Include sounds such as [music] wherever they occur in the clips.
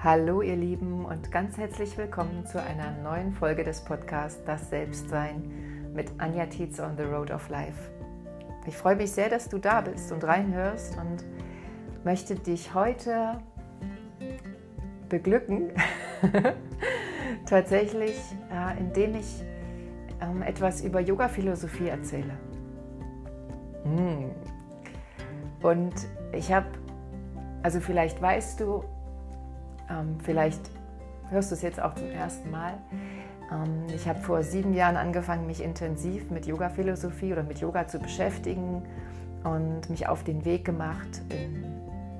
Hallo ihr Lieben und ganz herzlich willkommen zu einer neuen Folge des Podcasts Das Selbstsein mit Anja Tietze on the Road of Life. Ich freue mich sehr, dass du da bist und reinhörst und möchte dich heute beglücken, [laughs] tatsächlich, äh, indem ich ähm, etwas über Yoga-Philosophie erzähle. Hm. Und ich habe, also vielleicht weißt du, ähm, vielleicht hörst du es jetzt auch zum ersten Mal. Ähm, ich habe vor sieben Jahren angefangen, mich intensiv mit Yoga-Philosophie oder mit Yoga zu beschäftigen und mich auf den Weg gemacht, in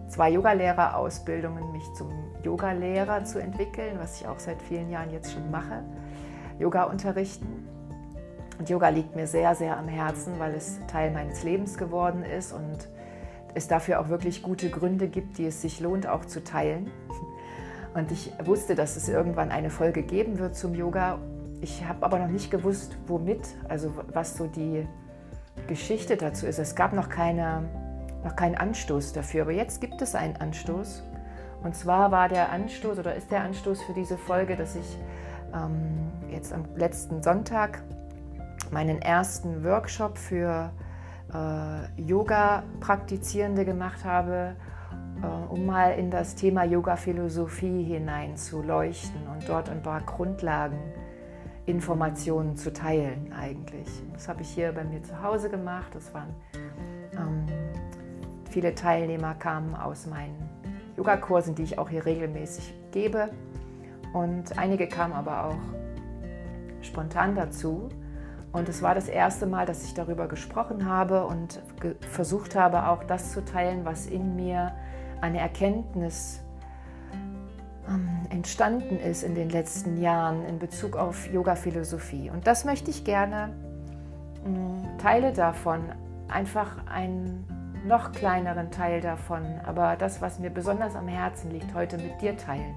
zwei Yogalehrerausbildungen mich zum Yogalehrer zu entwickeln, was ich auch seit vielen Jahren jetzt schon mache. Yoga unterrichten. Und Yoga liegt mir sehr, sehr am Herzen, weil es Teil meines Lebens geworden ist und es dafür auch wirklich gute Gründe gibt, die es sich lohnt auch zu teilen. Und ich wusste, dass es irgendwann eine Folge geben wird zum Yoga. Ich habe aber noch nicht gewusst, womit, also was so die Geschichte dazu ist. Es gab noch, keine, noch keinen Anstoß dafür, aber jetzt gibt es einen Anstoß. Und zwar war der Anstoß oder ist der Anstoß für diese Folge, dass ich ähm, jetzt am letzten Sonntag meinen ersten Workshop für äh, Yoga-Praktizierende gemacht habe, um mal in das Thema Yoga-Philosophie hinein zu leuchten und dort ein paar Grundlageninformationen zu teilen eigentlich. Das habe ich hier bei mir zu Hause gemacht. Das waren ähm, viele Teilnehmer kamen aus meinen Yogakursen, die ich auch hier regelmäßig gebe. Und einige kamen aber auch spontan dazu. Und es war das erste Mal, dass ich darüber gesprochen habe und versucht habe, auch das zu teilen, was in mir eine Erkenntnis ähm, entstanden ist in den letzten Jahren in Bezug auf Yoga-Philosophie. Und das möchte ich gerne äh, Teile davon, einfach einen noch kleineren Teil davon, aber das, was mir besonders am Herzen liegt, heute mit dir teilen.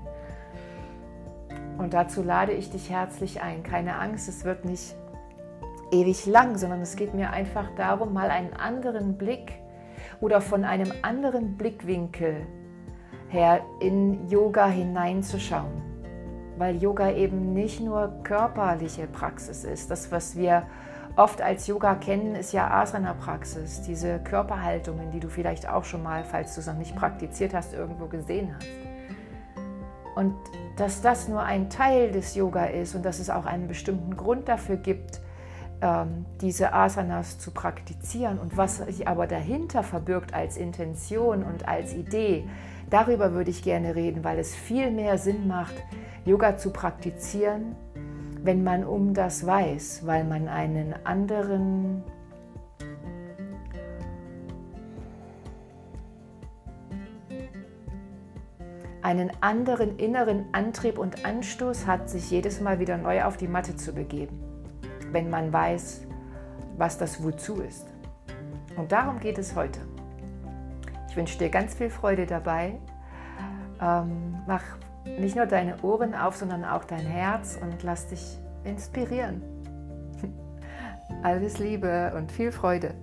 Und dazu lade ich dich herzlich ein. Keine Angst, es wird nicht ewig lang, sondern es geht mir einfach darum, mal einen anderen Blick oder von einem anderen Blickwinkel her in Yoga hineinzuschauen. Weil Yoga eben nicht nur körperliche Praxis ist. Das, was wir oft als Yoga kennen, ist ja Asana-Praxis, diese Körperhaltungen, die du vielleicht auch schon mal, falls du es noch nicht praktiziert hast, irgendwo gesehen hast. Und dass das nur ein Teil des Yoga ist und dass es auch einen bestimmten Grund dafür gibt, diese Asanas zu praktizieren und was sich aber dahinter verbirgt als Intention und als Idee, darüber würde ich gerne reden, weil es viel mehr Sinn macht, Yoga zu praktizieren, wenn man um das weiß, weil man einen anderen einen anderen inneren Antrieb und Anstoß hat, sich jedes Mal wieder neu auf die Matte zu begeben wenn man weiß, was das Wozu ist. Und darum geht es heute. Ich wünsche dir ganz viel Freude dabei. Ähm, mach nicht nur deine Ohren auf, sondern auch dein Herz und lass dich inspirieren. [laughs] Alles Liebe und viel Freude.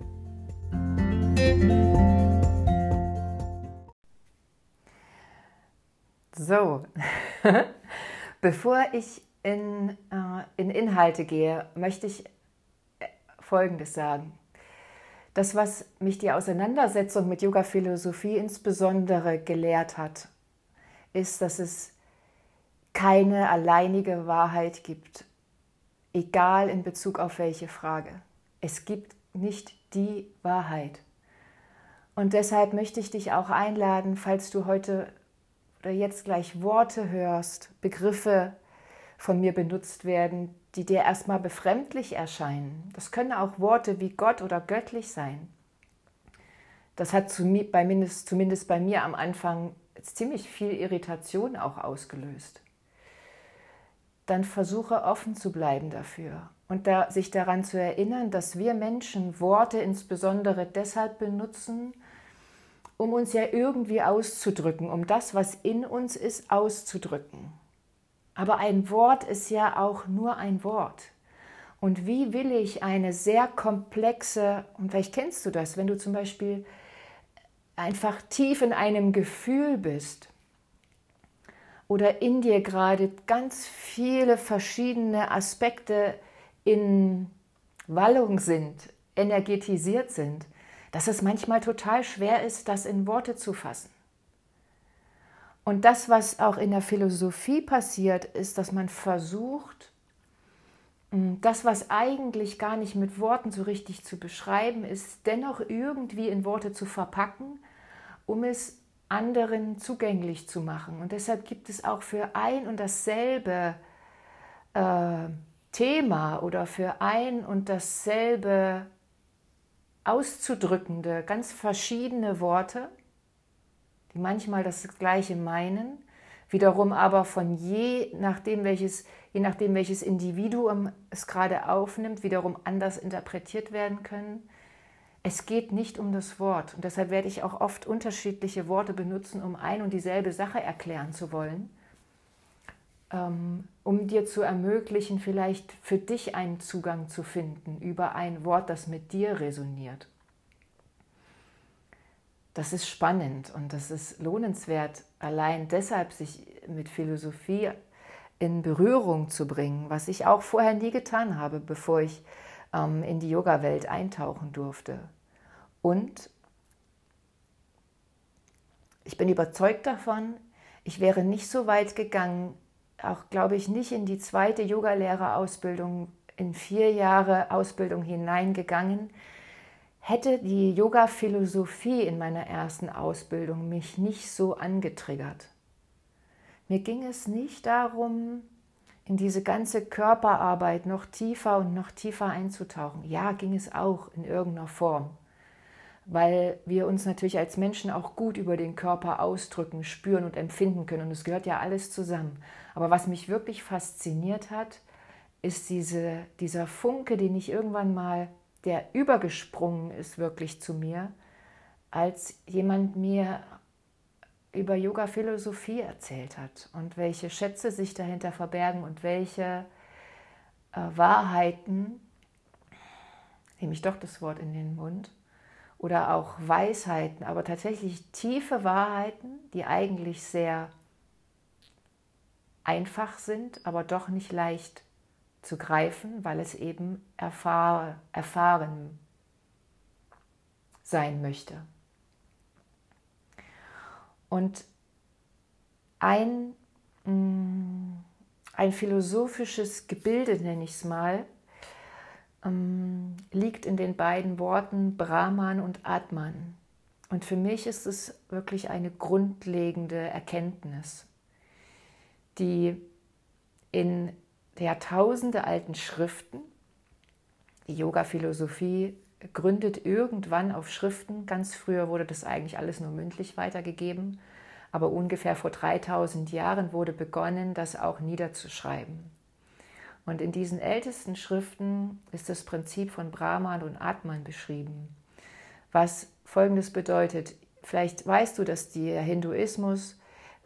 So, [laughs] bevor ich in, äh, in Inhalte gehe, möchte ich äh, Folgendes sagen. Das, was mich die Auseinandersetzung mit Yoga-Philosophie insbesondere gelehrt hat, ist, dass es keine alleinige Wahrheit gibt, egal in Bezug auf welche Frage. Es gibt nicht die Wahrheit. Und deshalb möchte ich dich auch einladen, falls du heute oder jetzt gleich Worte hörst, Begriffe von mir benutzt werden, die dir erstmal befremdlich erscheinen. Das können auch Worte wie Gott oder göttlich sein. Das hat zumindest bei mir am Anfang ziemlich viel Irritation auch ausgelöst. Dann versuche offen zu bleiben dafür und da, sich daran zu erinnern, dass wir Menschen Worte insbesondere deshalb benutzen, um uns ja irgendwie auszudrücken, um das, was in uns ist, auszudrücken. Aber ein Wort ist ja auch nur ein Wort. Und wie will ich eine sehr komplexe, und vielleicht kennst du das, wenn du zum Beispiel einfach tief in einem Gefühl bist oder in dir gerade ganz viele verschiedene Aspekte in Wallung sind, energetisiert sind, dass es manchmal total schwer ist, das in Worte zu fassen. Und das, was auch in der Philosophie passiert, ist, dass man versucht, das, was eigentlich gar nicht mit Worten so richtig zu beschreiben ist, dennoch irgendwie in Worte zu verpacken, um es anderen zugänglich zu machen. Und deshalb gibt es auch für ein und dasselbe äh, Thema oder für ein und dasselbe auszudrückende, ganz verschiedene Worte, die manchmal das Gleiche meinen, wiederum aber von je nachdem, welches, je nachdem, welches Individuum es gerade aufnimmt, wiederum anders interpretiert werden können. Es geht nicht um das Wort und deshalb werde ich auch oft unterschiedliche Worte benutzen, um ein und dieselbe Sache erklären zu wollen, ähm, um dir zu ermöglichen, vielleicht für dich einen Zugang zu finden über ein Wort, das mit dir resoniert. Das ist spannend und das ist lohnenswert, allein deshalb sich mit Philosophie in Berührung zu bringen, was ich auch vorher nie getan habe, bevor ich ähm, in die Yoga-Welt eintauchen durfte. Und ich bin überzeugt davon, ich wäre nicht so weit gegangen, auch glaube ich nicht in die zweite Yogalehrerausbildung, in vier Jahre Ausbildung hineingegangen, hätte die Yoga-Philosophie in meiner ersten Ausbildung mich nicht so angetriggert. Mir ging es nicht darum, in diese ganze Körperarbeit noch tiefer und noch tiefer einzutauchen. Ja, ging es auch in irgendeiner Form, weil wir uns natürlich als Menschen auch gut über den Körper ausdrücken, spüren und empfinden können. Und es gehört ja alles zusammen. Aber was mich wirklich fasziniert hat, ist diese, dieser Funke, den ich irgendwann mal, der übergesprungen ist wirklich zu mir, als jemand mir über Yoga-Philosophie erzählt hat und welche Schätze sich dahinter verbergen und welche äh, Wahrheiten, nehme ich doch das Wort in den Mund, oder auch Weisheiten, aber tatsächlich tiefe Wahrheiten, die eigentlich sehr einfach sind, aber doch nicht leicht zu greifen, weil es eben erfahr erfahren sein möchte. Und ein, mm, ein philosophisches Gebilde, nenne ich es mal, ähm, liegt in den beiden Worten Brahman und Atman. Und für mich ist es wirklich eine grundlegende Erkenntnis, die in Jahrtausende alten Schriften, die Yoga-Philosophie gründet irgendwann auf Schriften. Ganz früher wurde das eigentlich alles nur mündlich weitergegeben. Aber ungefähr vor 3000 Jahren wurde begonnen, das auch niederzuschreiben. Und in diesen ältesten Schriften ist das Prinzip von Brahman und Atman beschrieben. Was folgendes bedeutet: Vielleicht weißt du, dass der Hinduismus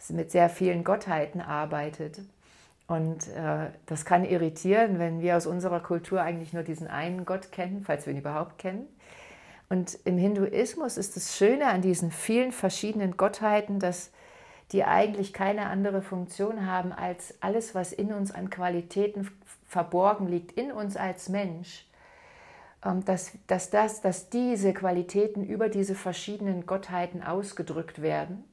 mit sehr vielen Gottheiten arbeitet. Und äh, das kann irritieren, wenn wir aus unserer Kultur eigentlich nur diesen einen Gott kennen, falls wir ihn überhaupt kennen. Und im Hinduismus ist das Schöne an diesen vielen verschiedenen Gottheiten, dass die eigentlich keine andere Funktion haben als alles, was in uns an Qualitäten verborgen liegt, in uns als Mensch, ähm, dass, dass, das, dass diese Qualitäten über diese verschiedenen Gottheiten ausgedrückt werden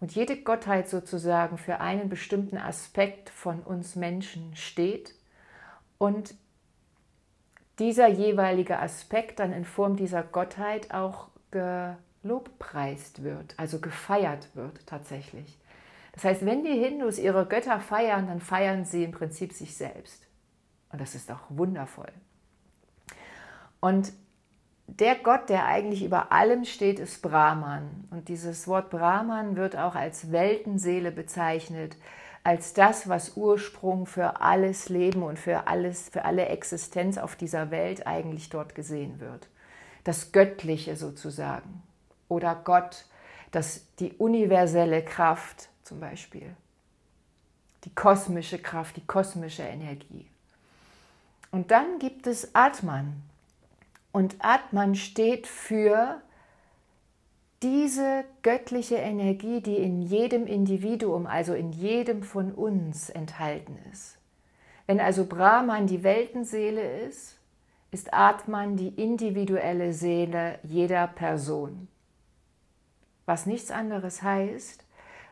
und jede Gottheit sozusagen für einen bestimmten Aspekt von uns Menschen steht und dieser jeweilige Aspekt dann in Form dieser Gottheit auch gelobpreist wird, also gefeiert wird tatsächlich. Das heißt, wenn die Hindus ihre Götter feiern, dann feiern sie im Prinzip sich selbst. Und das ist auch wundervoll. Und der Gott, der eigentlich über allem steht, ist Brahman. Und dieses Wort Brahman wird auch als Weltenseele bezeichnet, als das, was Ursprung für alles Leben und für alles, für alle Existenz auf dieser Welt eigentlich dort gesehen wird. Das Göttliche sozusagen. Oder Gott, das, die universelle Kraft zum Beispiel. Die kosmische Kraft, die kosmische Energie. Und dann gibt es Atman, und Atman steht für diese göttliche Energie, die in jedem Individuum, also in jedem von uns enthalten ist. Wenn also Brahman die Weltenseele ist, ist Atman die individuelle Seele jeder Person. Was nichts anderes heißt,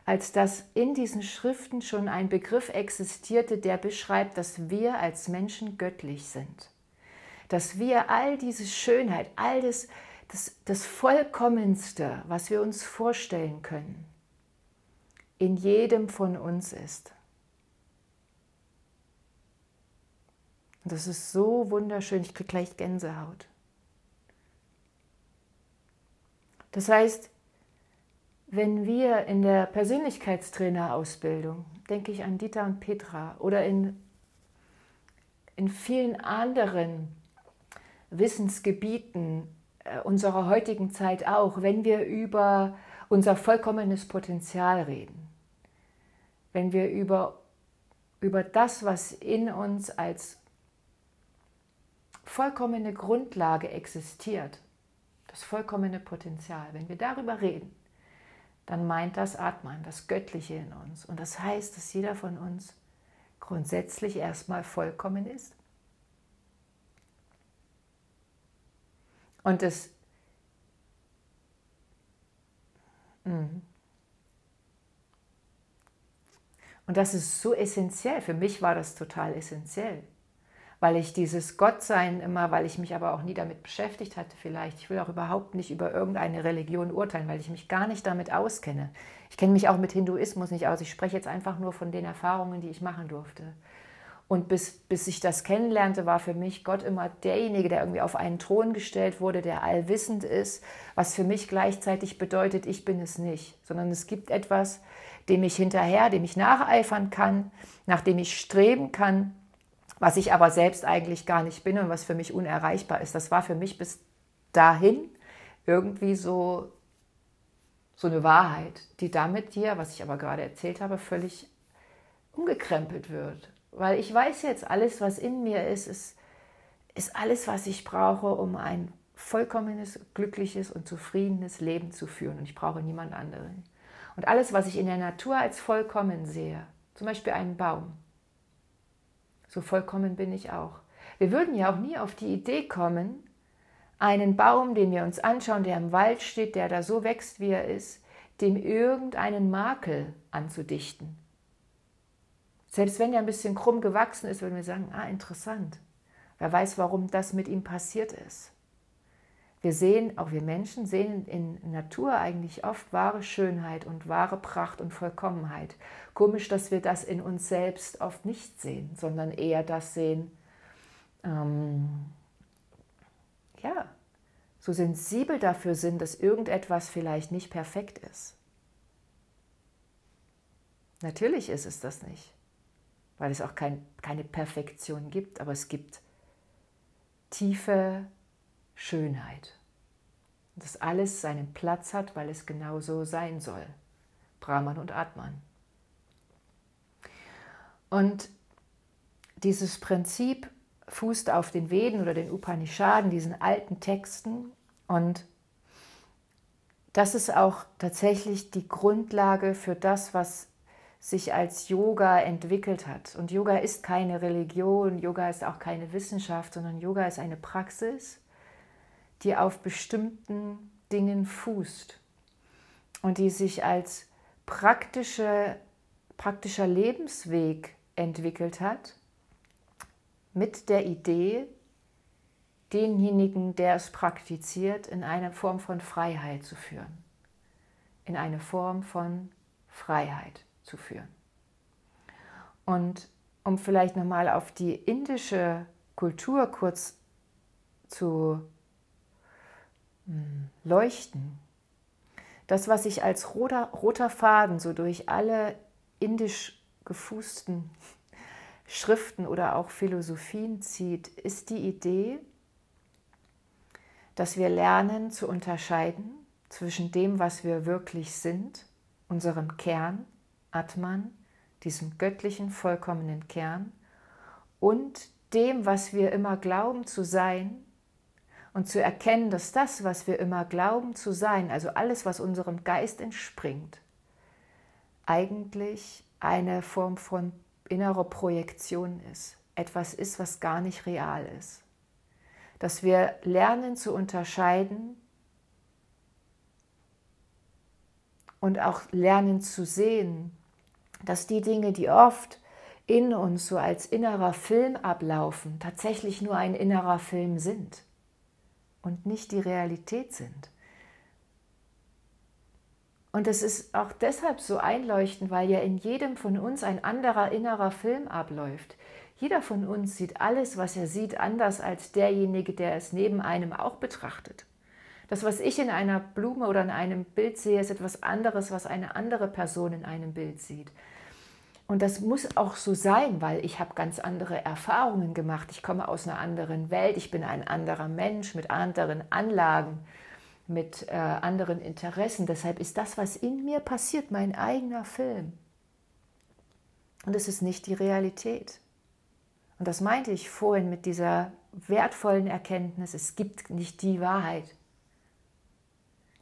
als dass in diesen Schriften schon ein Begriff existierte, der beschreibt, dass wir als Menschen göttlich sind. Dass wir all diese Schönheit, all das, das, das Vollkommenste, was wir uns vorstellen können, in jedem von uns ist. Und das ist so wunderschön, ich kriege gleich Gänsehaut. Das heißt, wenn wir in der Persönlichkeitstrainerausbildung, denke ich an Dieter und Petra oder in, in vielen anderen Wissensgebieten äh, unserer heutigen Zeit auch, wenn wir über unser vollkommenes Potenzial reden, wenn wir über, über das, was in uns als vollkommene Grundlage existiert, das vollkommene Potenzial, wenn wir darüber reden, dann meint das Atman, das Göttliche in uns. Und das heißt, dass jeder von uns grundsätzlich erstmal vollkommen ist. Und das mhm. Und das ist so essentiell. Für mich war das total essentiell weil ich dieses Gottsein immer, weil ich mich aber auch nie damit beschäftigt hatte vielleicht. Ich will auch überhaupt nicht über irgendeine Religion urteilen, weil ich mich gar nicht damit auskenne. Ich kenne mich auch mit Hinduismus nicht aus. Ich spreche jetzt einfach nur von den Erfahrungen, die ich machen durfte. Und bis, bis ich das kennenlernte, war für mich Gott immer derjenige, der irgendwie auf einen Thron gestellt wurde, der allwissend ist, was für mich gleichzeitig bedeutet, ich bin es nicht, sondern es gibt etwas, dem ich hinterher, dem ich nacheifern kann, nach dem ich streben kann, was ich aber selbst eigentlich gar nicht bin und was für mich unerreichbar ist. Das war für mich bis dahin irgendwie so, so eine Wahrheit, die damit hier, was ich aber gerade erzählt habe, völlig umgekrempelt wird. Weil ich weiß jetzt, alles, was in mir ist, ist, ist alles, was ich brauche, um ein vollkommenes, glückliches und zufriedenes Leben zu führen. Und ich brauche niemand anderen. Und alles, was ich in der Natur als vollkommen sehe, zum Beispiel einen Baum, so vollkommen bin ich auch. Wir würden ja auch nie auf die Idee kommen, einen Baum, den wir uns anschauen, der im Wald steht, der da so wächst, wie er ist, dem irgendeinen Makel anzudichten. Selbst wenn er ein bisschen krumm gewachsen ist, würden wir sagen, ah, interessant. Wer weiß, warum das mit ihm passiert ist. Wir sehen, auch wir Menschen sehen in Natur eigentlich oft wahre Schönheit und wahre Pracht und Vollkommenheit. Komisch, dass wir das in uns selbst oft nicht sehen, sondern eher das sehen, ähm, ja, so sensibel dafür sind, dass irgendetwas vielleicht nicht perfekt ist. Natürlich ist es das nicht, weil es auch kein, keine Perfektion gibt, aber es gibt tiefe Schönheit. Dass alles seinen Platz hat, weil es genau so sein soll. Brahman und Atman. Und dieses Prinzip fußt auf den Veden oder den Upanishaden, diesen alten Texten. Und das ist auch tatsächlich die Grundlage für das, was sich als Yoga entwickelt hat. Und Yoga ist keine Religion, Yoga ist auch keine Wissenschaft, sondern Yoga ist eine Praxis, die auf bestimmten Dingen fußt und die sich als praktische, praktischer Lebensweg entwickelt hat, mit der Idee, denjenigen, der es praktiziert, in eine Form von Freiheit zu führen. In eine Form von Freiheit zu führen. Und um vielleicht nochmal auf die indische Kultur kurz zu hm, leuchten. Das, was sich als roter, roter Faden so durch alle indisch gefußten [laughs] Schriften oder auch Philosophien zieht, ist die Idee, dass wir lernen zu unterscheiden zwischen dem, was wir wirklich sind, unserem Kern, Atman, diesem göttlichen, vollkommenen Kern, und dem, was wir immer glauben zu sein, und zu erkennen, dass das, was wir immer glauben zu sein, also alles, was unserem Geist entspringt, eigentlich eine Form von innerer Projektion ist, etwas ist, was gar nicht real ist. Dass wir lernen zu unterscheiden und auch lernen zu sehen, dass die Dinge, die oft in uns so als innerer Film ablaufen, tatsächlich nur ein innerer Film sind und nicht die Realität sind. Und es ist auch deshalb so einleuchtend, weil ja in jedem von uns ein anderer innerer Film abläuft. Jeder von uns sieht alles, was er sieht, anders als derjenige, der es neben einem auch betrachtet. Das, was ich in einer Blume oder in einem Bild sehe, ist etwas anderes, was eine andere Person in einem Bild sieht. Und das muss auch so sein, weil ich habe ganz andere Erfahrungen gemacht. Ich komme aus einer anderen Welt. Ich bin ein anderer Mensch mit anderen Anlagen, mit äh, anderen Interessen. Deshalb ist das, was in mir passiert, mein eigener Film. Und es ist nicht die Realität. Und das meinte ich vorhin mit dieser wertvollen Erkenntnis, es gibt nicht die Wahrheit.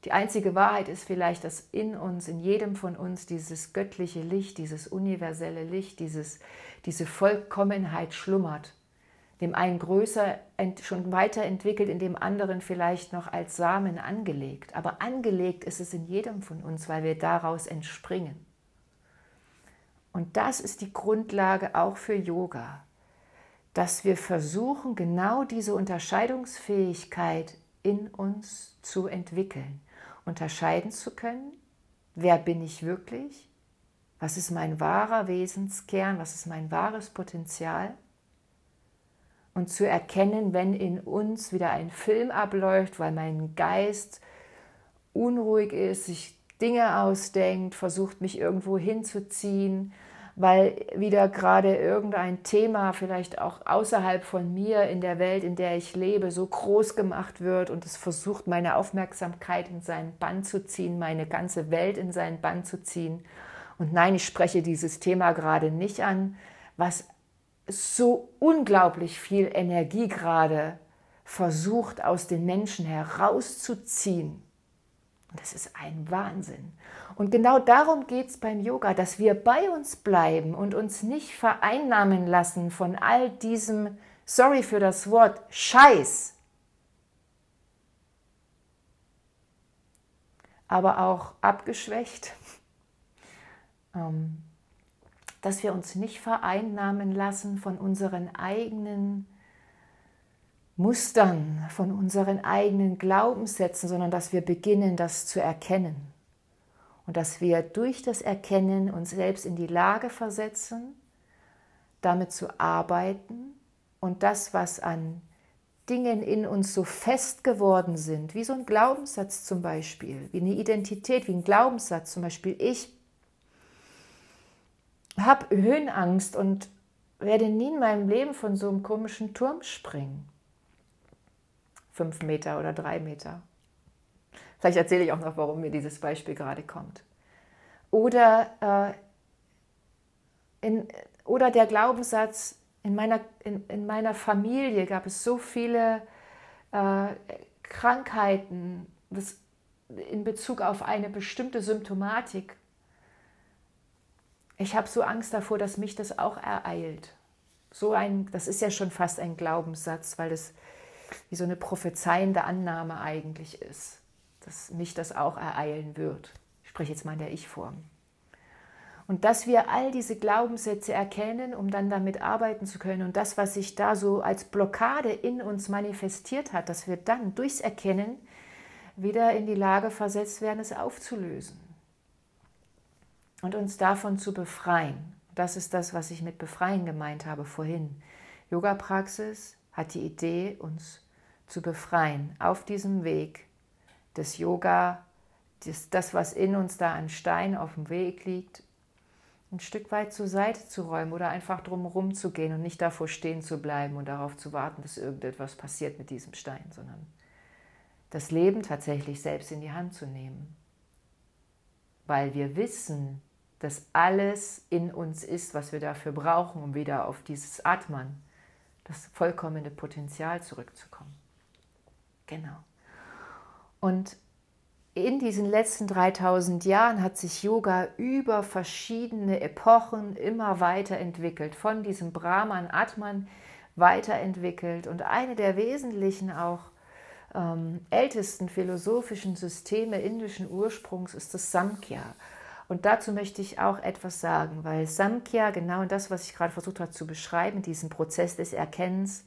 Die einzige Wahrheit ist vielleicht, dass in uns, in jedem von uns dieses göttliche Licht, dieses universelle Licht, dieses, diese Vollkommenheit schlummert. Dem einen größer schon weiterentwickelt, in dem anderen vielleicht noch als Samen angelegt. Aber angelegt ist es in jedem von uns, weil wir daraus entspringen. Und das ist die Grundlage auch für Yoga, dass wir versuchen, genau diese Unterscheidungsfähigkeit in uns zu entwickeln unterscheiden zu können, wer bin ich wirklich, was ist mein wahrer Wesenskern, was ist mein wahres Potenzial? Und zu erkennen, wenn in uns wieder ein Film abläuft, weil mein Geist unruhig ist, sich Dinge ausdenkt, versucht mich irgendwo hinzuziehen, weil wieder gerade irgendein Thema vielleicht auch außerhalb von mir in der Welt, in der ich lebe, so groß gemacht wird und es versucht, meine Aufmerksamkeit in seinen Bann zu ziehen, meine ganze Welt in seinen Bann zu ziehen. Und nein, ich spreche dieses Thema gerade nicht an, was so unglaublich viel Energie gerade versucht aus den Menschen herauszuziehen. Das ist ein Wahnsinn. Und genau darum geht es beim Yoga, dass wir bei uns bleiben und uns nicht vereinnahmen lassen von all diesem, sorry für das Wort, Scheiß. Aber auch abgeschwächt, [laughs] ähm, dass wir uns nicht vereinnahmen lassen von unseren eigenen Mustern, von unseren eigenen Glaubenssätzen, sondern dass wir beginnen, das zu erkennen und dass wir durch das Erkennen uns selbst in die Lage versetzen, damit zu arbeiten und das, was an Dingen in uns so fest geworden sind, wie so ein Glaubenssatz zum Beispiel, wie eine Identität, wie ein Glaubenssatz zum Beispiel, ich habe Höhenangst und werde nie in meinem Leben von so einem komischen Turm springen. Fünf Meter oder drei Meter. Vielleicht erzähle ich auch noch, warum mir dieses Beispiel gerade kommt. Oder, äh, in, oder der Glaubenssatz, in meiner, in, in meiner Familie gab es so viele äh, Krankheiten das, in Bezug auf eine bestimmte Symptomatik. Ich habe so Angst davor, dass mich das auch ereilt. So ein, das ist ja schon fast ein Glaubenssatz, weil das wie so eine prophezeiende Annahme eigentlich ist dass mich das auch ereilen wird. Ich spreche jetzt mal in der Ich-Form. Und dass wir all diese Glaubenssätze erkennen, um dann damit arbeiten zu können. Und das, was sich da so als Blockade in uns manifestiert hat, dass wir dann durchs Erkennen wieder in die Lage versetzt werden, es aufzulösen. Und uns davon zu befreien. Das ist das, was ich mit befreien gemeint habe vorhin. Yoga-Praxis hat die Idee, uns zu befreien auf diesem Weg das Yoga, das, das, was in uns da an Stein auf dem Weg liegt, ein Stück weit zur Seite zu räumen oder einfach drumherum zu gehen und nicht davor stehen zu bleiben und darauf zu warten, dass irgendetwas passiert mit diesem Stein, sondern das Leben tatsächlich selbst in die Hand zu nehmen. Weil wir wissen, dass alles in uns ist, was wir dafür brauchen, um wieder auf dieses Atmen, das vollkommene Potenzial zurückzukommen. Genau. Und in diesen letzten 3000 Jahren hat sich Yoga über verschiedene Epochen immer weiterentwickelt, von diesem Brahman Atman weiterentwickelt. Und eine der wesentlichen auch ähm, ältesten philosophischen Systeme indischen Ursprungs ist das Samkhya. Und dazu möchte ich auch etwas sagen, weil Samkhya, genau das, was ich gerade versucht habe zu beschreiben, diesen Prozess des Erkennens,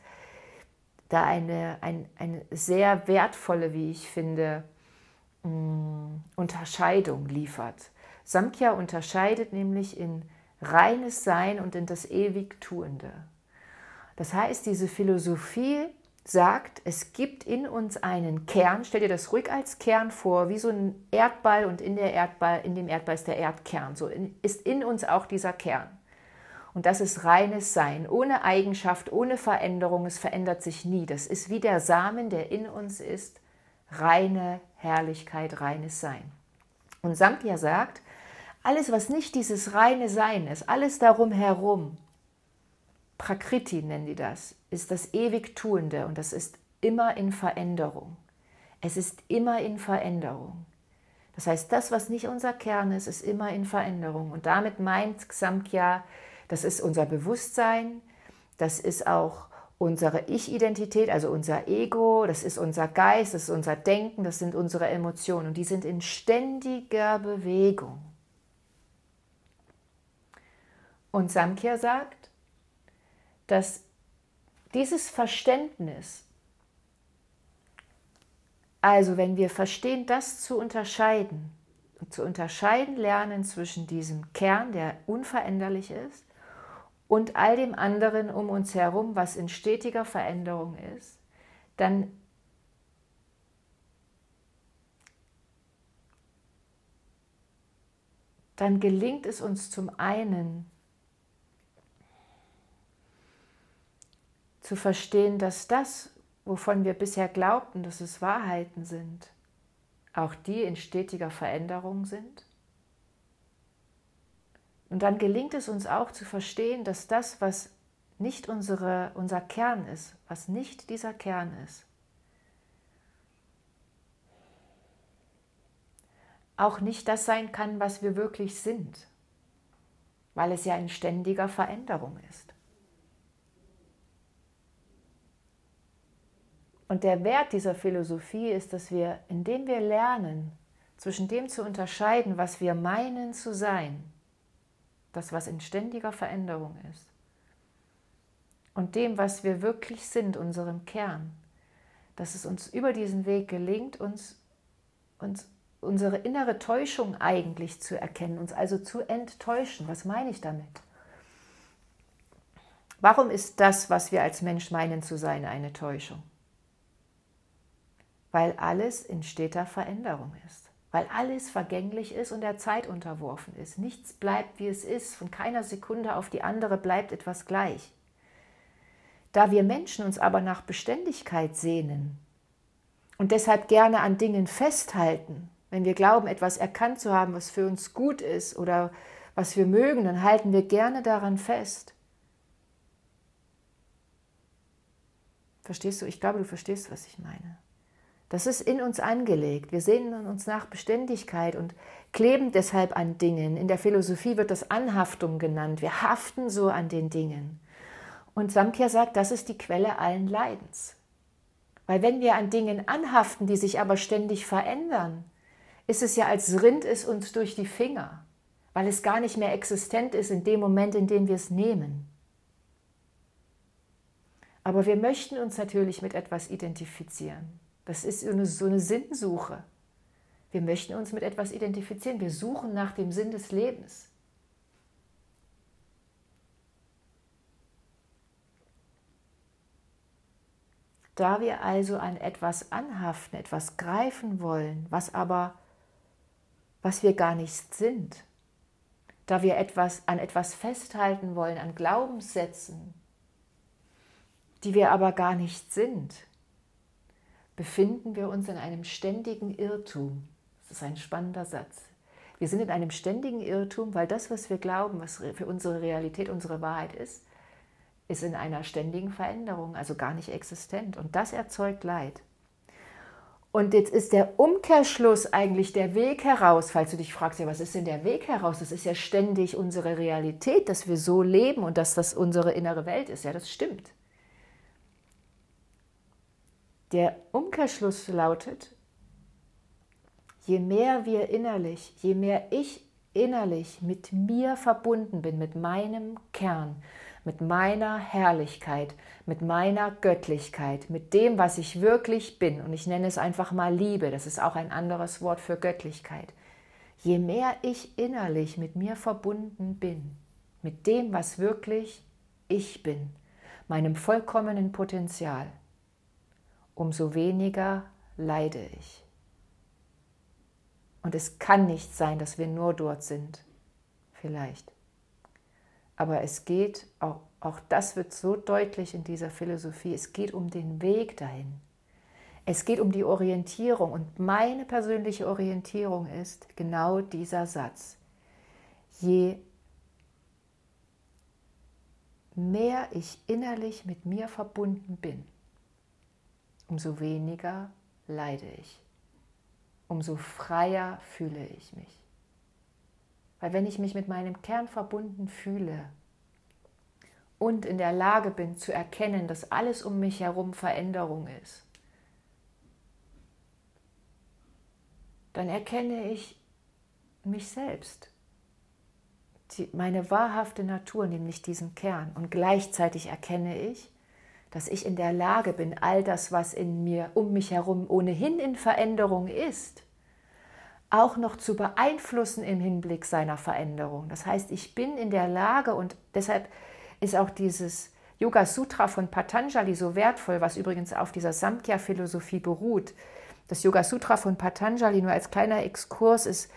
da eine, ein, eine sehr wertvolle, wie ich finde, Mm, Unterscheidung liefert. Samkhya unterscheidet nämlich in reines Sein und in das ewig Tuende. Das heißt, diese Philosophie sagt, es gibt in uns einen Kern, stell dir das ruhig als Kern vor, wie so ein Erdball und in, der Erdball, in dem Erdball ist der Erdkern. So ist in uns auch dieser Kern. Und das ist reines Sein, ohne Eigenschaft, ohne Veränderung, es verändert sich nie. Das ist wie der Samen, der in uns ist, reine Herrlichkeit, reines Sein. Und Samkhya sagt, alles, was nicht dieses reine Sein ist, alles darum herum, Prakriti nennen die das, ist das ewig Tuende und das ist immer in Veränderung. Es ist immer in Veränderung. Das heißt, das, was nicht unser Kern ist, ist immer in Veränderung. Und damit meint Samkhya, das ist unser Bewusstsein, das ist auch unsere Ich-Identität, also unser Ego, das ist unser Geist, das ist unser Denken, das sind unsere Emotionen und die sind in ständiger Bewegung. Und Samkhya sagt, dass dieses Verständnis, also wenn wir verstehen, das zu unterscheiden, zu unterscheiden lernen zwischen diesem Kern, der unveränderlich ist, und all dem anderen um uns herum, was in stetiger Veränderung ist, dann dann gelingt es uns zum einen zu verstehen, dass das, wovon wir bisher glaubten, dass es Wahrheiten sind, auch die in stetiger Veränderung sind und dann gelingt es uns auch zu verstehen, dass das, was nicht unsere, unser Kern ist, was nicht dieser Kern ist, auch nicht das sein kann, was wir wirklich sind, weil es ja in ständiger Veränderung ist. Und der Wert dieser Philosophie ist, dass wir, indem wir lernen, zwischen dem zu unterscheiden, was wir meinen zu sein, das, was in ständiger Veränderung ist, und dem, was wir wirklich sind, unserem Kern, dass es uns über diesen Weg gelingt, uns, uns unsere innere Täuschung eigentlich zu erkennen, uns also zu enttäuschen. Was meine ich damit? Warum ist das, was wir als Mensch meinen zu sein, eine Täuschung? Weil alles in steter Veränderung ist weil alles vergänglich ist und der Zeit unterworfen ist. Nichts bleibt, wie es ist, von keiner Sekunde auf die andere bleibt etwas gleich. Da wir Menschen uns aber nach Beständigkeit sehnen und deshalb gerne an Dingen festhalten, wenn wir glauben, etwas erkannt zu haben, was für uns gut ist oder was wir mögen, dann halten wir gerne daran fest. Verstehst du? Ich glaube, du verstehst, was ich meine. Das ist in uns angelegt. Wir sehnen uns nach Beständigkeit und kleben deshalb an Dingen. In der Philosophie wird das Anhaftung genannt. Wir haften so an den Dingen. Und Samkhya sagt, das ist die Quelle allen Leidens. Weil wenn wir an Dingen anhaften, die sich aber ständig verändern, ist es ja, als rinnt es uns durch die Finger, weil es gar nicht mehr existent ist in dem Moment, in dem wir es nehmen. Aber wir möchten uns natürlich mit etwas identifizieren. Das ist so eine, so eine Sinnsuche. Wir möchten uns mit etwas identifizieren. Wir suchen nach dem Sinn des Lebens. Da wir also an etwas anhaften, etwas greifen wollen, was aber, was wir gar nicht sind, da wir etwas, an etwas festhalten wollen, an Glaubenssätzen, die wir aber gar nicht sind, befinden wir uns in einem ständigen Irrtum. Das ist ein spannender Satz. Wir sind in einem ständigen Irrtum, weil das, was wir glauben, was für unsere Realität, unsere Wahrheit ist, ist in einer ständigen Veränderung, also gar nicht existent. Und das erzeugt Leid. Und jetzt ist der Umkehrschluss eigentlich der Weg heraus, falls du dich fragst, ja, was ist denn der Weg heraus? Das ist ja ständig unsere Realität, dass wir so leben und dass das unsere innere Welt ist. Ja, das stimmt. Der Umkehrschluss lautet, je mehr wir innerlich, je mehr ich innerlich mit mir verbunden bin, mit meinem Kern, mit meiner Herrlichkeit, mit meiner Göttlichkeit, mit dem, was ich wirklich bin, und ich nenne es einfach mal Liebe, das ist auch ein anderes Wort für Göttlichkeit, je mehr ich innerlich mit mir verbunden bin, mit dem, was wirklich ich bin, meinem vollkommenen Potenzial, umso weniger leide ich. Und es kann nicht sein, dass wir nur dort sind. Vielleicht. Aber es geht, auch, auch das wird so deutlich in dieser Philosophie, es geht um den Weg dahin. Es geht um die Orientierung. Und meine persönliche Orientierung ist genau dieser Satz. Je mehr ich innerlich mit mir verbunden bin, umso weniger leide ich, umso freier fühle ich mich. Weil wenn ich mich mit meinem Kern verbunden fühle und in der Lage bin zu erkennen, dass alles um mich herum Veränderung ist, dann erkenne ich mich selbst, meine wahrhafte Natur, nämlich diesen Kern. Und gleichzeitig erkenne ich, dass ich in der Lage bin, all das, was in mir, um mich herum ohnehin in Veränderung ist, auch noch zu beeinflussen im Hinblick seiner Veränderung. Das heißt, ich bin in der Lage und deshalb ist auch dieses Yoga Sutra von Patanjali so wertvoll, was übrigens auf dieser Samkhya-Philosophie beruht. Das Yoga Sutra von Patanjali, nur als kleiner Exkurs, ist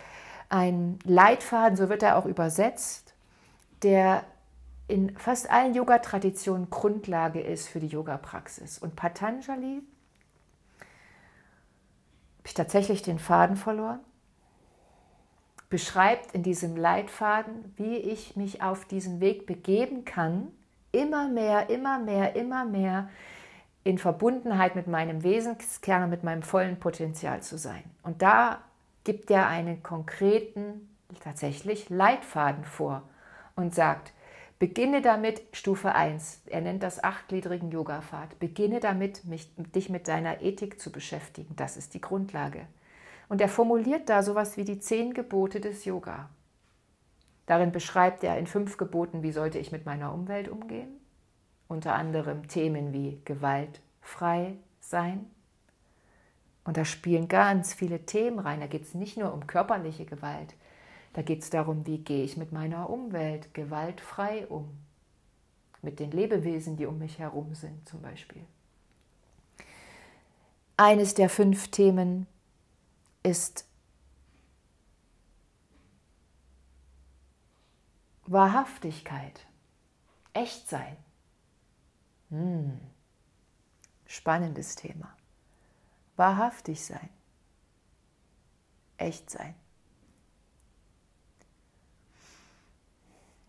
ein Leitfaden, so wird er auch übersetzt, der in fast allen Yoga-Traditionen Grundlage ist für die Yoga-Praxis. Und Patanjali, habe ich tatsächlich den Faden verloren? beschreibt in diesem Leitfaden, wie ich mich auf diesen Weg begeben kann, immer mehr, immer mehr, immer mehr in Verbundenheit mit meinem Wesenskern mit meinem vollen Potenzial zu sein. Und da gibt er einen konkreten, tatsächlich Leitfaden vor und sagt, beginne damit Stufe 1, er nennt das achtgliedrigen Yoga-Pfad, beginne damit, mich, dich mit deiner Ethik zu beschäftigen, das ist die Grundlage. Und er formuliert da sowas wie die zehn Gebote des Yoga. Darin beschreibt er in fünf Geboten, wie sollte ich mit meiner Umwelt umgehen. Unter anderem Themen wie gewaltfrei sein. Und da spielen ganz viele Themen rein. Da geht es nicht nur um körperliche Gewalt. Da geht es darum, wie gehe ich mit meiner Umwelt gewaltfrei um. Mit den Lebewesen, die um mich herum sind zum Beispiel. Eines der fünf Themen ist Wahrhaftigkeit, Echtsein. Hm. Spannendes Thema. Wahrhaftig sein, echt sein.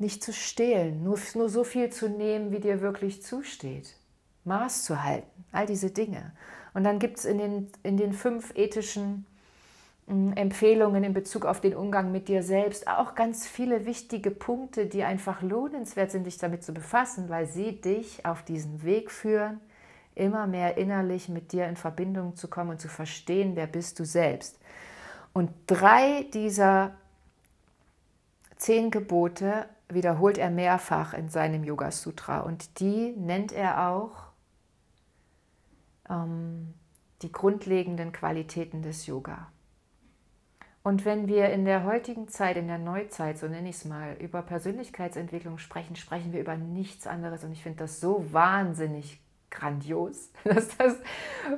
Nicht zu stehlen, nur, nur so viel zu nehmen, wie dir wirklich zusteht. Maß zu halten, all diese Dinge. Und dann gibt es in den, in den fünf ethischen Empfehlungen in Bezug auf den Umgang mit dir selbst, auch ganz viele wichtige Punkte, die einfach lohnenswert sind, dich damit zu befassen, weil sie dich auf diesen Weg führen, immer mehr innerlich mit dir in Verbindung zu kommen und zu verstehen, wer bist du selbst. Und drei dieser zehn Gebote wiederholt er mehrfach in seinem Yoga Sutra und die nennt er auch ähm, die grundlegenden Qualitäten des Yoga. Und wenn wir in der heutigen Zeit, in der Neuzeit, so nenne ich es mal, über Persönlichkeitsentwicklung sprechen, sprechen wir über nichts anderes. Und ich finde das so wahnsinnig grandios, [laughs] dass das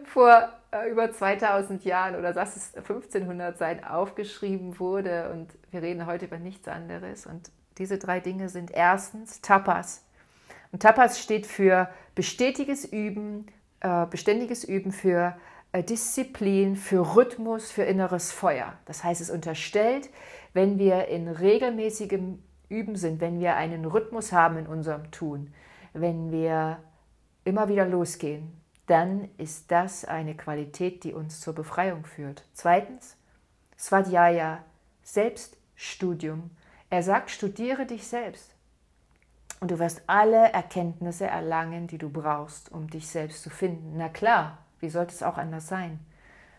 vor äh, über 2000 Jahren oder das ist 1500 Seiten aufgeschrieben wurde. Und wir reden heute über nichts anderes. Und diese drei Dinge sind erstens Tapas. Und Tapas steht für bestetiges Üben, äh, beständiges Üben für äh, Disziplin, für Rhythmus, für inneres Feuer. Das heißt, es unterstellt, wenn wir in regelmäßigem Üben sind, wenn wir einen Rhythmus haben in unserem Tun, wenn wir immer wieder losgehen dann ist das eine Qualität, die uns zur Befreiung führt. Zweitens, Svadhyaya, Selbststudium. Er sagt, studiere dich selbst. Und du wirst alle Erkenntnisse erlangen, die du brauchst, um dich selbst zu finden. Na klar, wie sollte es auch anders sein?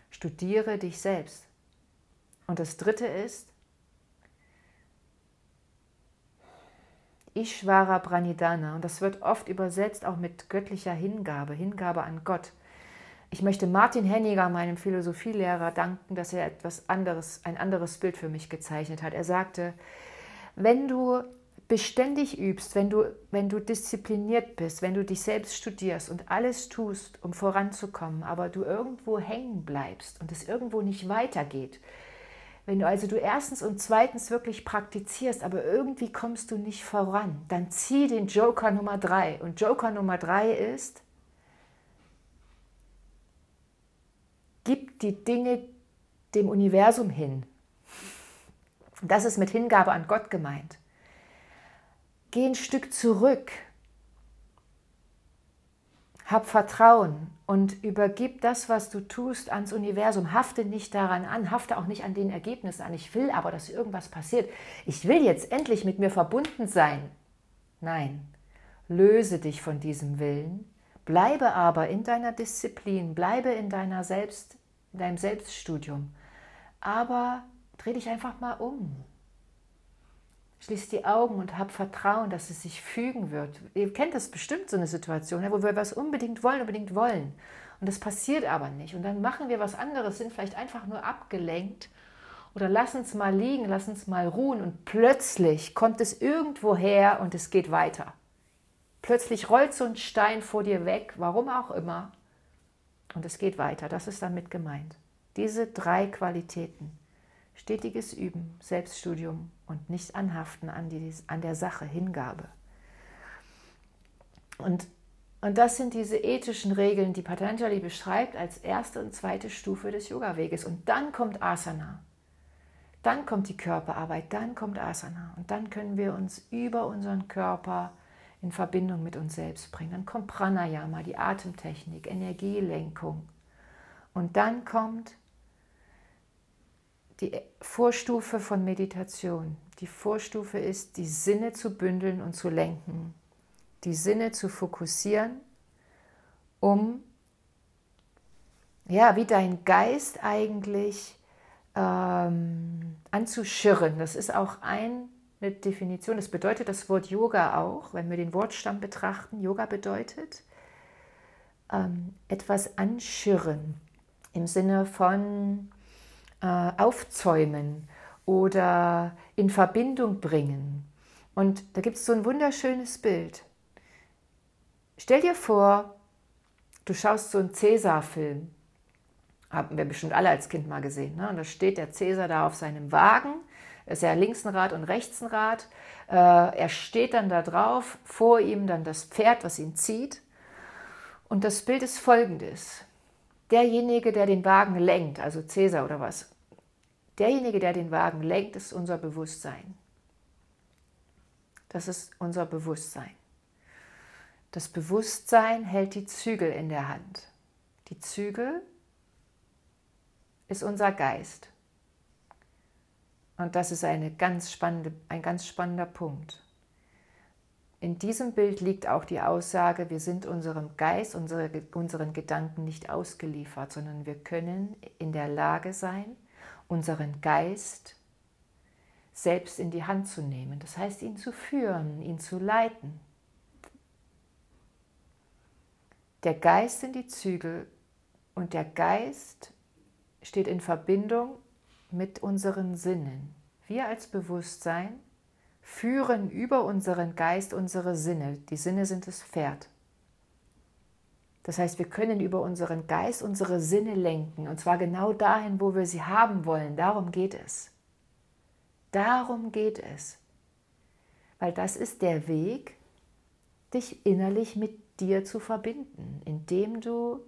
Studiere dich selbst. Und das Dritte ist, Ishvara Pranidhana. Und das wird oft übersetzt auch mit göttlicher Hingabe, Hingabe an Gott. Ich möchte Martin Henniger, meinem Philosophielehrer, danken, dass er etwas anderes, ein anderes Bild für mich gezeichnet hat. Er sagte, wenn du beständig übst, wenn du, wenn du diszipliniert bist, wenn du dich selbst studierst und alles tust, um voranzukommen, aber du irgendwo hängen bleibst und es irgendwo nicht weitergeht, wenn du also du erstens und zweitens wirklich praktizierst, aber irgendwie kommst du nicht voran, dann zieh den Joker Nummer drei. Und Joker Nummer drei ist, gib die Dinge dem Universum hin. Das ist mit Hingabe an Gott gemeint. Geh ein Stück zurück. Hab Vertrauen und übergib das, was du tust, ans Universum. Hafte nicht daran an, hafte auch nicht an den Ergebnissen an. Ich will aber, dass irgendwas passiert. Ich will jetzt endlich mit mir verbunden sein. Nein, löse dich von diesem Willen, bleibe aber in deiner Disziplin, bleibe in, deiner Selbst, in deinem Selbststudium. Aber dreh dich einfach mal um. Schließ die Augen und hab Vertrauen, dass es sich fügen wird. Ihr kennt das bestimmt, so eine Situation, wo wir was unbedingt wollen, unbedingt wollen. Und das passiert aber nicht. Und dann machen wir was anderes, sind vielleicht einfach nur abgelenkt oder lassen es mal liegen, lassen es mal ruhen und plötzlich kommt es irgendwo her und es geht weiter. Plötzlich rollt so ein Stein vor dir weg, warum auch immer, und es geht weiter. Das ist damit gemeint. Diese drei Qualitäten. Stetiges Üben, Selbststudium und nicht anhaften an, die, an der Sache, Hingabe. Und, und das sind diese ethischen Regeln, die Patanjali beschreibt als erste und zweite Stufe des Yoga-Weges. Und dann kommt Asana. Dann kommt die Körperarbeit, dann kommt Asana. Und dann können wir uns über unseren Körper in Verbindung mit uns selbst bringen. Dann kommt Pranayama, die Atemtechnik, Energielenkung. Und dann kommt die Vorstufe von Meditation. Die Vorstufe ist, die Sinne zu bündeln und zu lenken, die Sinne zu fokussieren, um, ja, wie dein Geist eigentlich ähm, anzuschirren. Das ist auch eine Definition. Das bedeutet das Wort Yoga auch, wenn wir den Wortstamm betrachten. Yoga bedeutet ähm, etwas anschirren im Sinne von äh, aufzäumen oder in Verbindung bringen. Und da gibt es so ein wunderschönes Bild. Stell dir vor, du schaust so einen Cäsar-Film. Haben wir bestimmt alle als Kind mal gesehen. Ne? Und da steht der Cäsar da auf seinem Wagen. ist ja links ein Rad und rechts ein Rad. Äh, er steht dann da drauf, vor ihm dann das Pferd, was ihn zieht. Und das Bild ist folgendes derjenige, der den Wagen lenkt, also Cäsar oder was, derjenige, der den Wagen lenkt, ist unser Bewusstsein. Das ist unser Bewusstsein. Das Bewusstsein hält die Zügel in der Hand. Die Zügel ist unser Geist. Und das ist eine ganz spannende, ein ganz spannender Punkt. In diesem Bild liegt auch die Aussage, wir sind unserem Geist, unsere, unseren Gedanken nicht ausgeliefert, sondern wir können in der Lage sein, unseren Geist selbst in die Hand zu nehmen. Das heißt, ihn zu führen, ihn zu leiten. Der Geist sind die Zügel und der Geist steht in Verbindung mit unseren Sinnen. Wir als Bewusstsein führen über unseren Geist unsere Sinne. Die Sinne sind das Pferd. Das heißt, wir können über unseren Geist unsere Sinne lenken und zwar genau dahin, wo wir sie haben wollen. Darum geht es. Darum geht es. Weil das ist der Weg, dich innerlich mit dir zu verbinden, indem du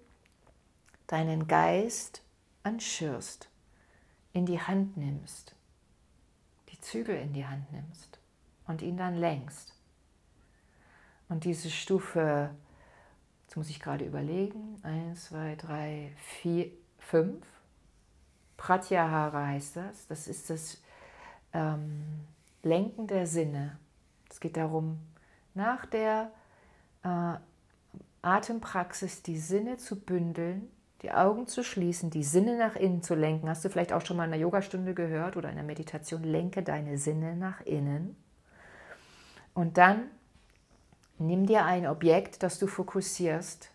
deinen Geist anschürst, in die Hand nimmst, die Zügel in die Hand nimmst und ihn dann lenkst. Und diese Stufe Jetzt muss ich gerade überlegen. Eins, zwei, drei, vier, fünf. Pratyahara heißt das. Das ist das ähm, Lenken der Sinne. Es geht darum, nach der äh, Atempraxis die Sinne zu bündeln, die Augen zu schließen, die Sinne nach innen zu lenken. Hast du vielleicht auch schon mal in einer Yogastunde gehört oder in der Meditation, lenke deine Sinne nach innen. Und dann nimm dir ein Objekt, das du fokussierst,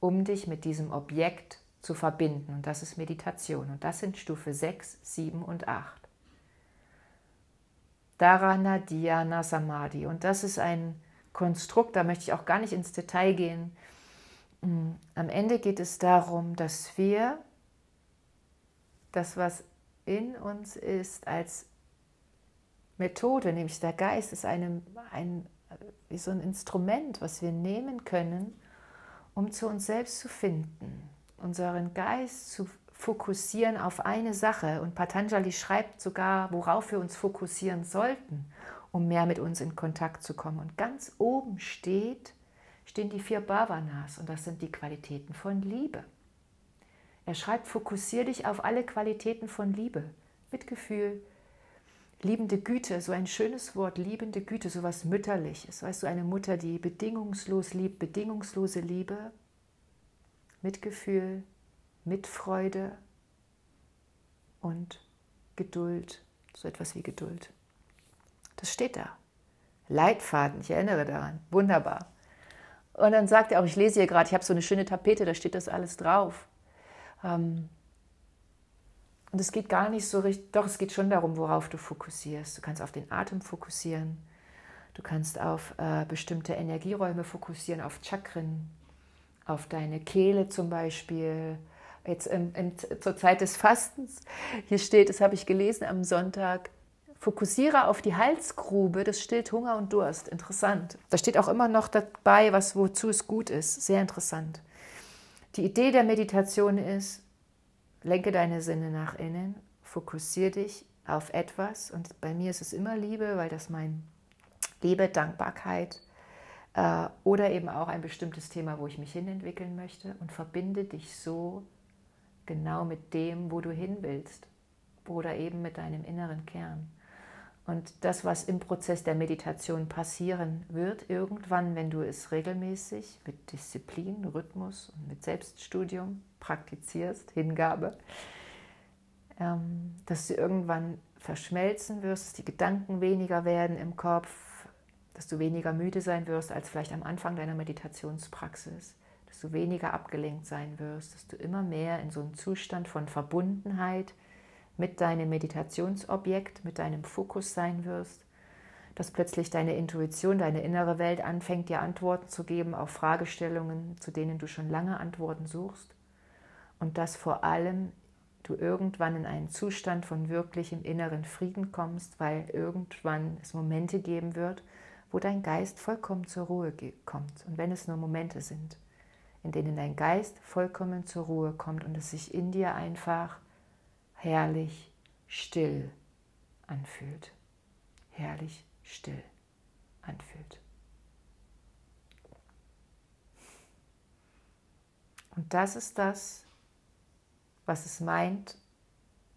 um dich mit diesem Objekt zu verbinden. Und das ist Meditation. Und das sind Stufe 6, 7 und 8. Dharana Dhyana Samadhi. Und das ist ein Konstrukt, da möchte ich auch gar nicht ins Detail gehen. Mm, am Ende geht es darum, dass wir das, was in uns ist, als Methode, nämlich der Geist, ist eine, ein, wie so ein Instrument, was wir nehmen können, um zu uns selbst zu finden, unseren Geist zu fokussieren auf eine Sache. Und Patanjali schreibt sogar, worauf wir uns fokussieren sollten, um mehr mit uns in Kontakt zu kommen. Und ganz oben steht, stehen die vier Bhavanas und das sind die Qualitäten von Liebe. Er schreibt, fokussiere dich auf alle Qualitäten von Liebe, Mitgefühl, liebende Güte, so ein schönes Wort, liebende Güte, so was Mütterliches. Weißt du, eine Mutter, die bedingungslos liebt, bedingungslose Liebe, Mitgefühl, Mitfreude und Geduld, so etwas wie Geduld. Das steht da. Leitfaden, ich erinnere daran. Wunderbar. Und dann sagt er auch, ich lese hier gerade, ich habe so eine schöne Tapete, da steht das alles drauf. Ähm, und es geht gar nicht so richtig, doch es geht schon darum, worauf du fokussierst. Du kannst auf den Atem fokussieren, du kannst auf äh, bestimmte Energieräume fokussieren, auf Chakren, auf deine Kehle zum Beispiel, jetzt in, in, zur Zeit des Fastens. Hier steht, das habe ich gelesen am Sonntag, fokussiere auf die Halsgrube, das stillt Hunger und Durst. Interessant. Da steht auch immer noch dabei, was wozu es gut ist. Sehr interessant. Die Idee der Meditation ist, lenke deine Sinne nach innen, fokussiere dich auf etwas. Und bei mir ist es immer Liebe, weil das mein Liebe, Dankbarkeit, äh, oder eben auch ein bestimmtes Thema, wo ich mich hinentwickeln möchte und verbinde dich so genau mit dem, wo du hin willst oder eben mit deinem inneren Kern. Und das, was im Prozess der Meditation passieren wird, irgendwann, wenn du es regelmäßig mit Disziplin, Rhythmus und mit Selbststudium praktizierst, Hingabe, ähm, dass du irgendwann verschmelzen wirst, dass die Gedanken weniger werden im Kopf, dass du weniger müde sein wirst als vielleicht am Anfang deiner Meditationspraxis, dass du weniger abgelenkt sein wirst, dass du immer mehr in so einen Zustand von Verbundenheit mit deinem Meditationsobjekt, mit deinem Fokus sein wirst, dass plötzlich deine Intuition, deine innere Welt anfängt, dir Antworten zu geben auf Fragestellungen, zu denen du schon lange Antworten suchst und dass vor allem du irgendwann in einen Zustand von wirklichem inneren Frieden kommst, weil irgendwann es Momente geben wird, wo dein Geist vollkommen zur Ruhe kommt. Und wenn es nur Momente sind, in denen dein Geist vollkommen zur Ruhe kommt und es sich in dir einfach herrlich still anfühlt. Herrlich still anfühlt. Und das ist das, was es meint,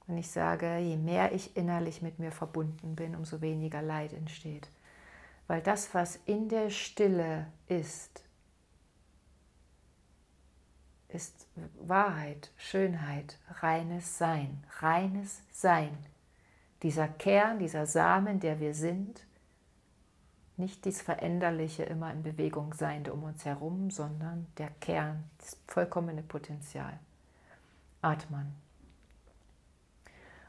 wenn ich sage, je mehr ich innerlich mit mir verbunden bin, umso weniger Leid entsteht. Weil das, was in der Stille ist, ist Wahrheit, Schönheit, reines Sein, reines Sein. Dieser Kern, dieser Samen, der wir sind, nicht dies Veränderliche, immer in Bewegung Seiende um uns herum, sondern der Kern, das vollkommene Potenzial. Atmen.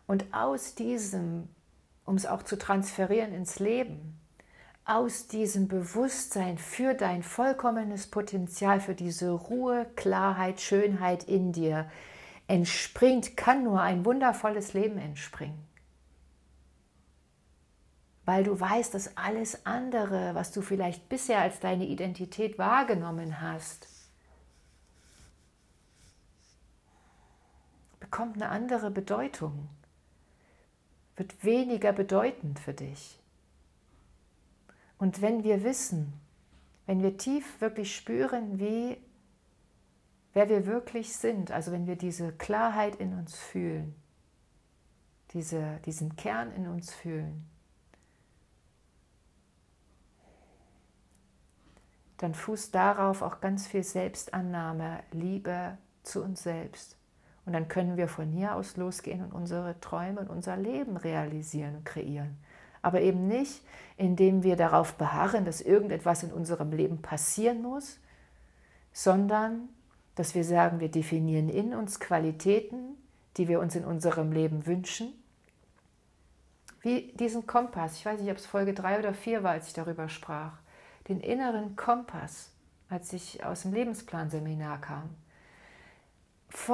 Und aus diesem, um es auch zu transferieren ins Leben, aus diesem Bewusstsein für dein vollkommenes Potenzial, für diese Ruhe, Klarheit, Schönheit in dir entspringt, kann nur ein wundervolles Leben entspringen. Weil du weißt, dass alles andere, was du vielleicht bisher als deine Identität wahrgenommen hast, bekommt eine andere Bedeutung, wird weniger bedeutend für dich. Und wenn wir wissen, wenn wir tief wirklich spüren, wie wer wir wirklich sind, also wenn wir diese Klarheit in uns fühlen, diese, diesen Kern in uns fühlen, dann fußt darauf auch ganz viel Selbstannahme, Liebe zu uns selbst. Und dann können wir von hier aus losgehen und unsere Träume und unser Leben realisieren und kreieren. Aber eben nicht, indem wir darauf beharren, dass irgendetwas in unserem Leben passieren muss, sondern dass wir sagen, wir definieren in uns Qualitäten, die wir uns in unserem Leben wünschen. Wie diesen Kompass, ich weiß nicht, ob es Folge 3 oder 4 war, als ich darüber sprach, den inneren Kompass, als ich aus dem Lebensplanseminar kam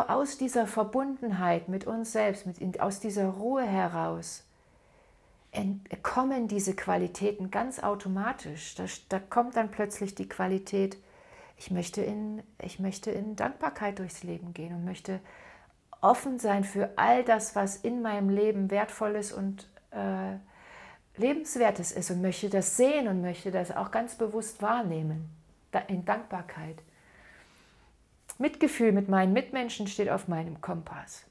aus dieser Verbundenheit mit uns selbst, mit, aus dieser Ruhe heraus, kommen diese Qualitäten ganz automatisch. Da, da, kommt dann plötzlich die Qualität, ich möchte, in, ich möchte in Dankbarkeit durchs Leben gehen und möchte offen sein für all das, was in meinem Leben wertvolles und äh, lebenswertes ist und möchte das sehen und möchte das auch ganz bewusst wahrnehmen, in Dankbarkeit. Mitgefühl mit meinen Mitmenschen steht auf meinem Kompass.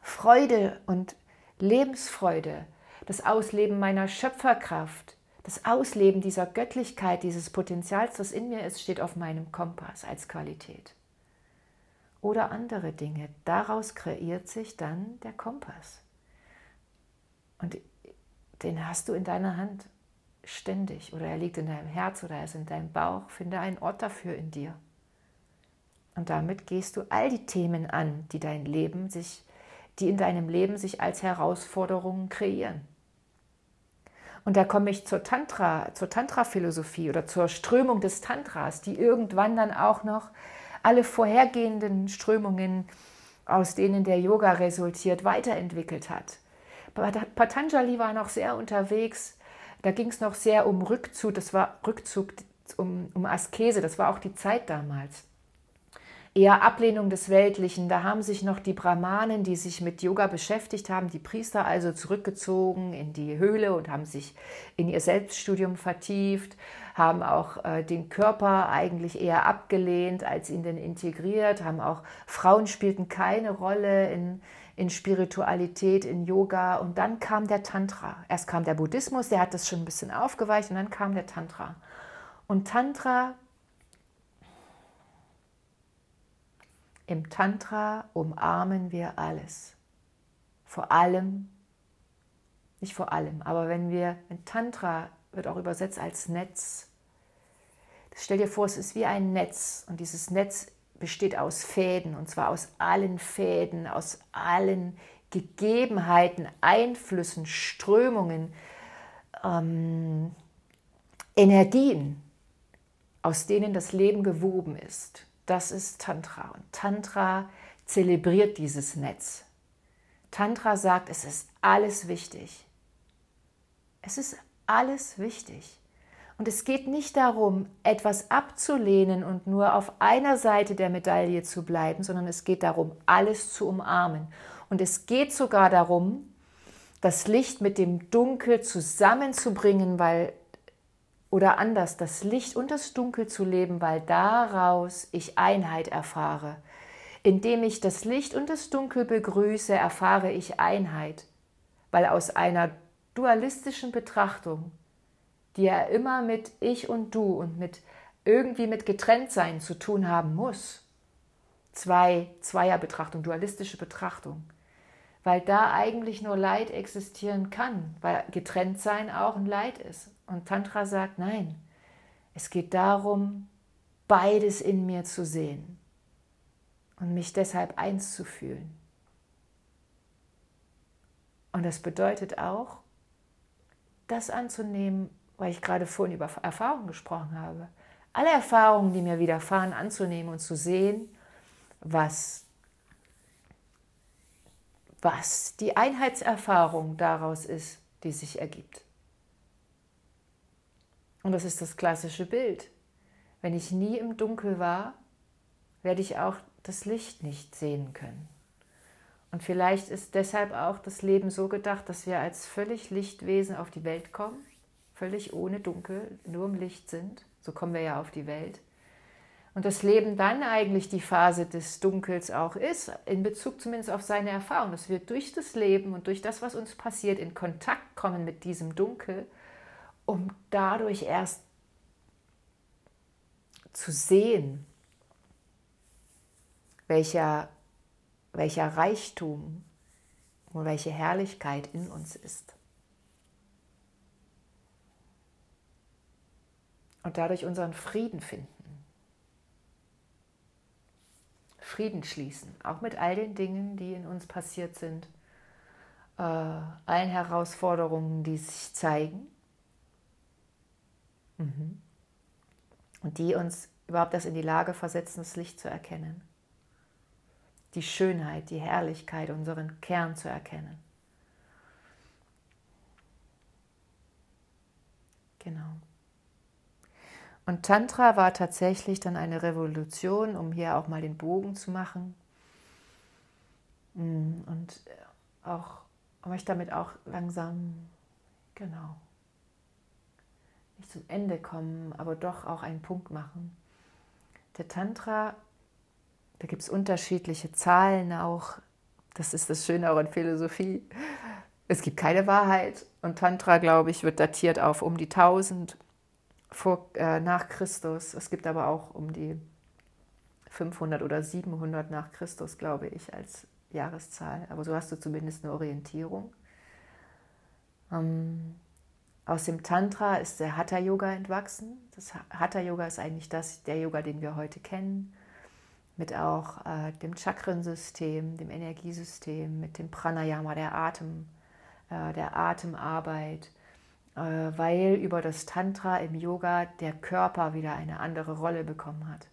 Freude und Lebensfreude, das Ausleben meiner Schöpferkraft, das Ausleben dieser Göttlichkeit, dieses Potenzials, das in mir ist, steht auf meinem Kompass als Qualität. Oder andere Dinge. Daraus kreiert sich dann der Kompass. Und den hast du in deiner Hand ständig. Oder er liegt in deinem Herz oder er ist in deinem Bauch. Finde einen Ort dafür in dir. Und damit gehst du all die Themen an, die dein Leben sich, die in deinem Leben sich als Herausforderungen kreieren. Und da komme ich zur Tantra, zur Tantra-Philosophie oder zur Strömung des Tantras, die irgendwann dann auch noch alle vorhergehenden Strömungen, aus denen der Yoga resultiert, weiterentwickelt hat. Patanjali war noch sehr unterwegs, da ging es noch sehr um Rückzug, das war Rückzug um, um Askese, das war auch die Zeit damals eher Ablehnung des Weltlichen. Da haben sich noch die Brahmanen, die sich mit Yoga beschäftigt haben, die Priester also zurückgezogen in die Höhle und haben sich in ihr Selbststudium vertieft, haben auch äh, den Körper eigentlich eher abgelehnt als ihn denn integriert, haben auch Frauen spielten keine Rolle in, in Spiritualität, in Yoga und dann kam der Tantra. Erst kam der Buddhismus, der hat das schon ein bisschen aufgeweicht und dann kam der Tantra. Und Tantra Im Tantra umarmen wir alles. Vor allem, nicht vor allem, aber wenn wir, ein Tantra wird auch übersetzt als Netz. Stell dir vor, es ist wie ein Netz und dieses Netz besteht aus Fäden und zwar aus allen Fäden, aus allen Gegebenheiten, Einflüssen, Strömungen, ähm, Energien, aus denen das Leben gewoben ist. Das ist Tantra. Und Tantra zelebriert dieses Netz. Tantra sagt, es ist alles wichtig. Es ist alles wichtig. Und es geht nicht darum, etwas abzulehnen und nur auf einer Seite der Medaille zu bleiben, sondern es geht darum, alles zu umarmen. Und es geht sogar darum, das Licht mit dem Dunkel zusammenzubringen, weil oder anders das Licht und das Dunkel zu leben, weil daraus ich Einheit erfahre. Indem ich das Licht und das Dunkel begrüße, erfahre ich Einheit, weil aus einer dualistischen Betrachtung, die ja immer mit ich und du und mit irgendwie mit Getrenntsein zu tun haben muss, zwei Zweierbetrachtung, dualistische Betrachtung, weil da eigentlich nur Leid existieren kann, weil Getrenntsein auch ein Leid ist. Und Tantra sagt, nein, es geht darum, beides in mir zu sehen und mich deshalb eins zu fühlen. Und das bedeutet auch, das anzunehmen, weil ich gerade vorhin über Erfahrungen gesprochen habe. Alle Erfahrungen, die mir widerfahren, anzunehmen und zu sehen, was, was die Einheitserfahrung daraus ist, die sich ergibt. Und das ist das klassische Bild. Wenn ich nie im Dunkel war, werde ich auch das Licht nicht sehen können. Und vielleicht ist deshalb auch das Leben so gedacht, dass wir als völlig Lichtwesen auf die Welt kommen, völlig ohne Dunkel, nur im Licht sind. So kommen wir ja auf die Welt. Und das Leben dann eigentlich die Phase des Dunkels auch ist, in Bezug zumindest auf seine Erfahrung, dass wir durch das Leben und durch das, was uns passiert, in Kontakt kommen mit diesem Dunkel, um dadurch erst zu sehen, welcher, welcher Reichtum und welche Herrlichkeit in uns ist. Und dadurch unseren Frieden finden. Frieden schließen, auch mit all den Dingen, die in uns passiert sind, äh, allen Herausforderungen, die sich zeigen mhm. und die uns überhaupt das in die Lage versetzen, das Licht zu erkennen, die Schönheit, die Herrlichkeit, unseren Kern zu erkennen. Genau. Und Tantra war tatsächlich dann eine Revolution, um hier auch mal den Bogen zu machen. Mm, und auch, möchte damit auch langsam, genau, nicht zum Ende kommen, aber doch auch einen Punkt machen. Der Tantra, da gibt es unterschiedliche Zahlen auch. Das ist das Schöne auch in Philosophie. Es gibt keine Wahrheit. Und Tantra, glaube ich, wird datiert auf um die 1000 vor, äh, nach Christus. Es gibt aber auch um die 500 oder 700 nach Christus, glaube ich, als Jahreszahl. Aber so hast du zumindest eine Orientierung. Ähm, aus dem Tantra ist der Hatha Yoga entwachsen. Das Hatha Yoga ist eigentlich das, der Yoga, den wir heute kennen, mit auch äh, dem Chakrensystem, dem Energiesystem, mit dem Pranayama, der Atem, äh, der Atemarbeit, äh, weil über das Tantra im Yoga der Körper wieder eine andere Rolle bekommen hat.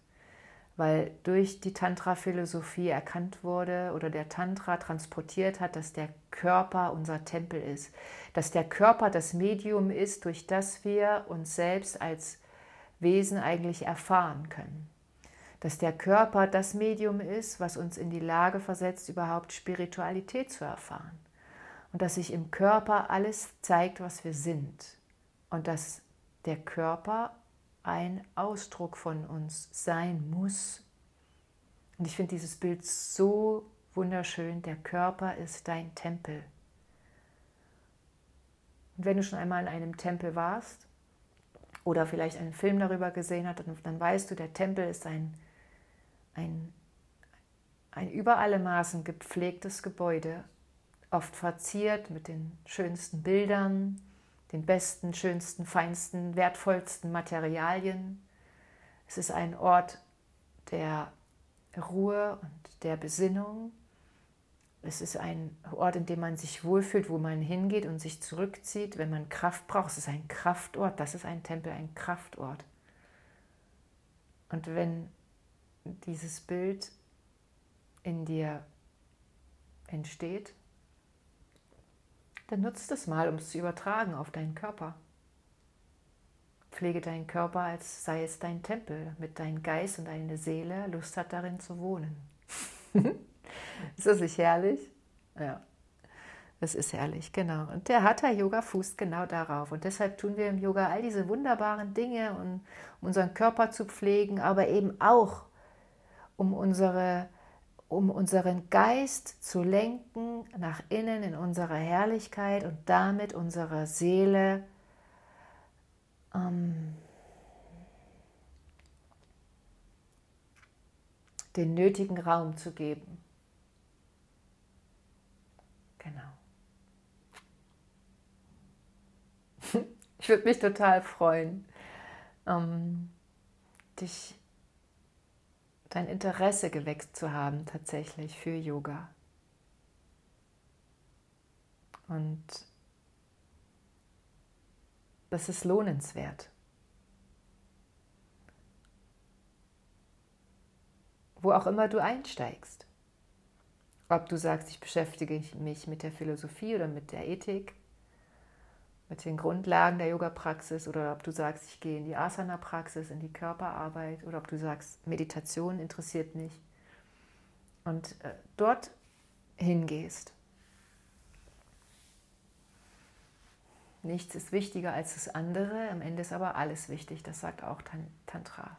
Weil durch die Tantra-Philosophie erkannt wurde oder der Tantra transportiert hat, dass der Körper unser Tempel ist, dass der Körper das Medium ist, durch das wir uns selbst als Wesen eigentlich erfahren können. Dass der Körper das Medium ist, was uns in die Lage versetzt, überhaupt Spiritualität zu erfahren. Und dass sich im Körper alles zeigt, was wir sind. Und dass der Körper ein Ausdruck von uns sein muss. Und ich finde dieses Bild so wunderschön. Der Körper ist dein Tempel. Und wenn du schon einmal in einem Tempel warst oder vielleicht einen Film darüber gesehen hast, dann, dann weißt du, der Tempel ist ein, ein, ein über alle Maßen gepflegtes Gebäude, oft verziert mit den schönsten Bildern, den besten, schönsten, feinsten, wertvollsten Materialien. Es ist ein Ort der Ruhe und der Besinnung. Es ist ein Ort, in dem man sich wohlfühlt, wo man hingeht und sich zurückzieht, wenn man Kraft braucht. Es ist ein Kraftort. Das ist ein Tempel, ein Kraftort. Und wenn dieses Bild in dir entsteht, dann nutzt es mal, um es zu übertragen auf deinen Körper. Pflege deinen Körper, als sei es dein Tempel, damit dein Geist und deine Seele Lust hat, darin zu wohnen. [laughs] ist das nicht herrlich? Ja, das ist herrlich, genau. Und der Hatha-Yoga fußt genau darauf. Und deshalb tun wir im Yoga all diese wunderbaren Dinge, um unseren Körper zu pflegen, aber eben auch, um unsere um unseren Geist zu lenken nach innen in unsere Herrlichkeit und damit unserer Seele ähm, den nötigen Raum zu geben. Genau. [laughs] Ich würde mich total freuen, ähm, dich dein Interesse geweckt zu haben tatsächlich für Yoga. Und das ist lohnenswert. Wo auch immer du einsteigst. Ob du sagst, ich beschäftige mich mit der Philosophie oder mit der Ethik, mit den Grundlagen der Yoga-Praxis oder ob du sagst, ich gehe in die Asana-Praxis, in die Körperarbeit oder ob du sagst, Meditation interessiert mich und äh, dort hingehst. Nichts ist wichtiger als das andere, am Ende ist aber alles wichtig, das sagt auch Tantra.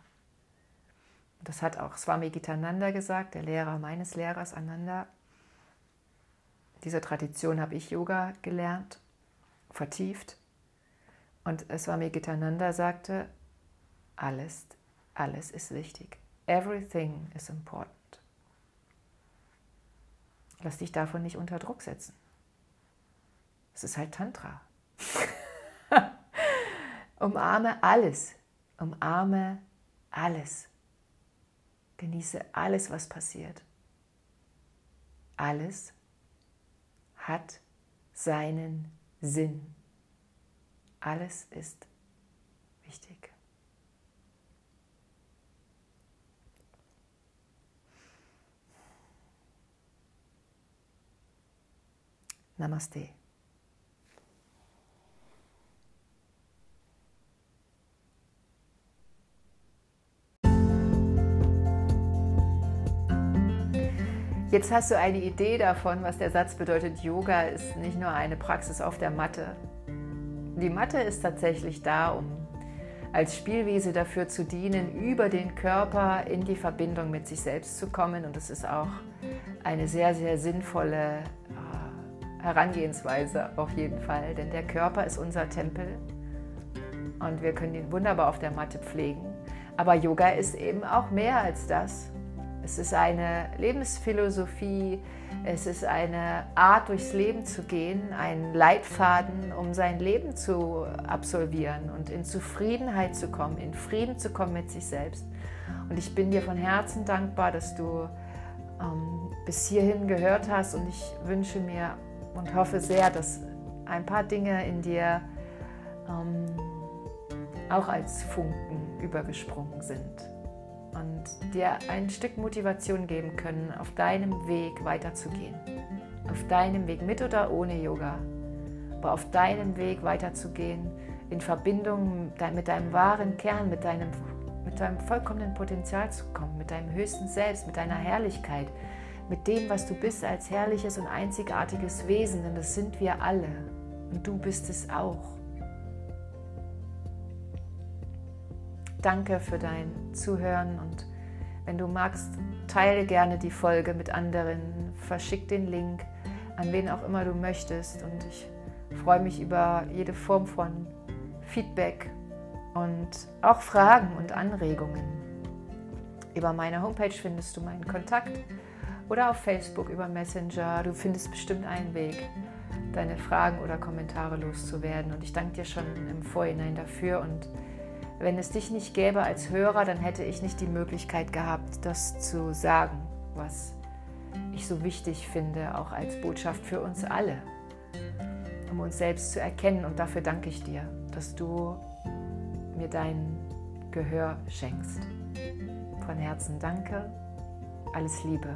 Das hat auch Swami Gitananda gesagt, der Lehrer meines Lehrers Ananda. Diese Tradition habe ich Yoga gelernt, vertieft. Und Swami Gitananda sagte, alles, alles ist wichtig. Everything is important. Lass dich davon nicht unter Druck setzen. Es ist halt Tantra. [laughs] Umarme alles. Umarme alles. Genieße alles, was passiert. Alles hat seinen Sinn. Alles ist wichtig. Namaste. Jetzt hast du eine Idee davon, was der Satz bedeutet. Yoga ist nicht nur eine Praxis auf der Matte. Die Matte ist tatsächlich da, um als Spielwiese dafür zu dienen, über den Körper in die Verbindung mit sich selbst zu kommen. Und es ist auch eine sehr, sehr sinnvolle äh, Herangehensweise auf jeden Fall, denn der Körper ist unser Tempel und wir können ihn wunderbar auf der Matte pflegen. Aber Yoga ist eben auch mehr als das. Es ist eine Lebensphilosophie, es ist eine Art, durchs Leben zu gehen, ein Leitfaden, um sein Leben zu absolvieren und in Zufriedenheit zu kommen, in Frieden zu kommen mit sich selbst. Und ich bin dir von Herzen dankbar, dass du ähm, bis hierhin gehört hast und ich wünsche mir und hoffe sehr, dass ein paar Dinge in dir ähm, auch als Funken übergesprungen sind und dir ein Stück Motivation geben können, auf deinem Weg weiterzugehen. Auf deinem Weg mit oder ohne Yoga, aber auf deinem Weg weiterzugehen, in Verbindung mit deinem wahren Kern, mit deinem, mit deinem vollkommenen Potenzial zu kommen, mit deinem höchsten Selbst, mit deiner Herrlichkeit, mit dem, was du bist als herrliches und einzigartiges Wesen, denn das sind wir alle und du bist es auch. Danke für dein Zuhören und wenn du magst, teile gerne die Folge mit anderen, verschick den Link an wen auch immer du möchtest und ich freue mich über jede Form von Feedback und auch Fragen und Anregungen. Über meine Homepage findest du meinen Kontakt oder auf Facebook über Messenger. Du findest bestimmt einen Weg, deine Fragen oder Kommentare loszuwerden. Und ich danke dir schon im Vorhinein dafür und wenn es dich nicht gäbe als Hörer, dann hätte ich nicht die Möglichkeit gehabt, das zu sagen, was ich so wichtig finde, auch als Botschaft für uns alle, um uns selbst zu erkennen. Und dafür danke ich dir, dass du mir dein Gehör schenkst. Von Herzen danke, alles Liebe,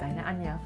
deine Anja.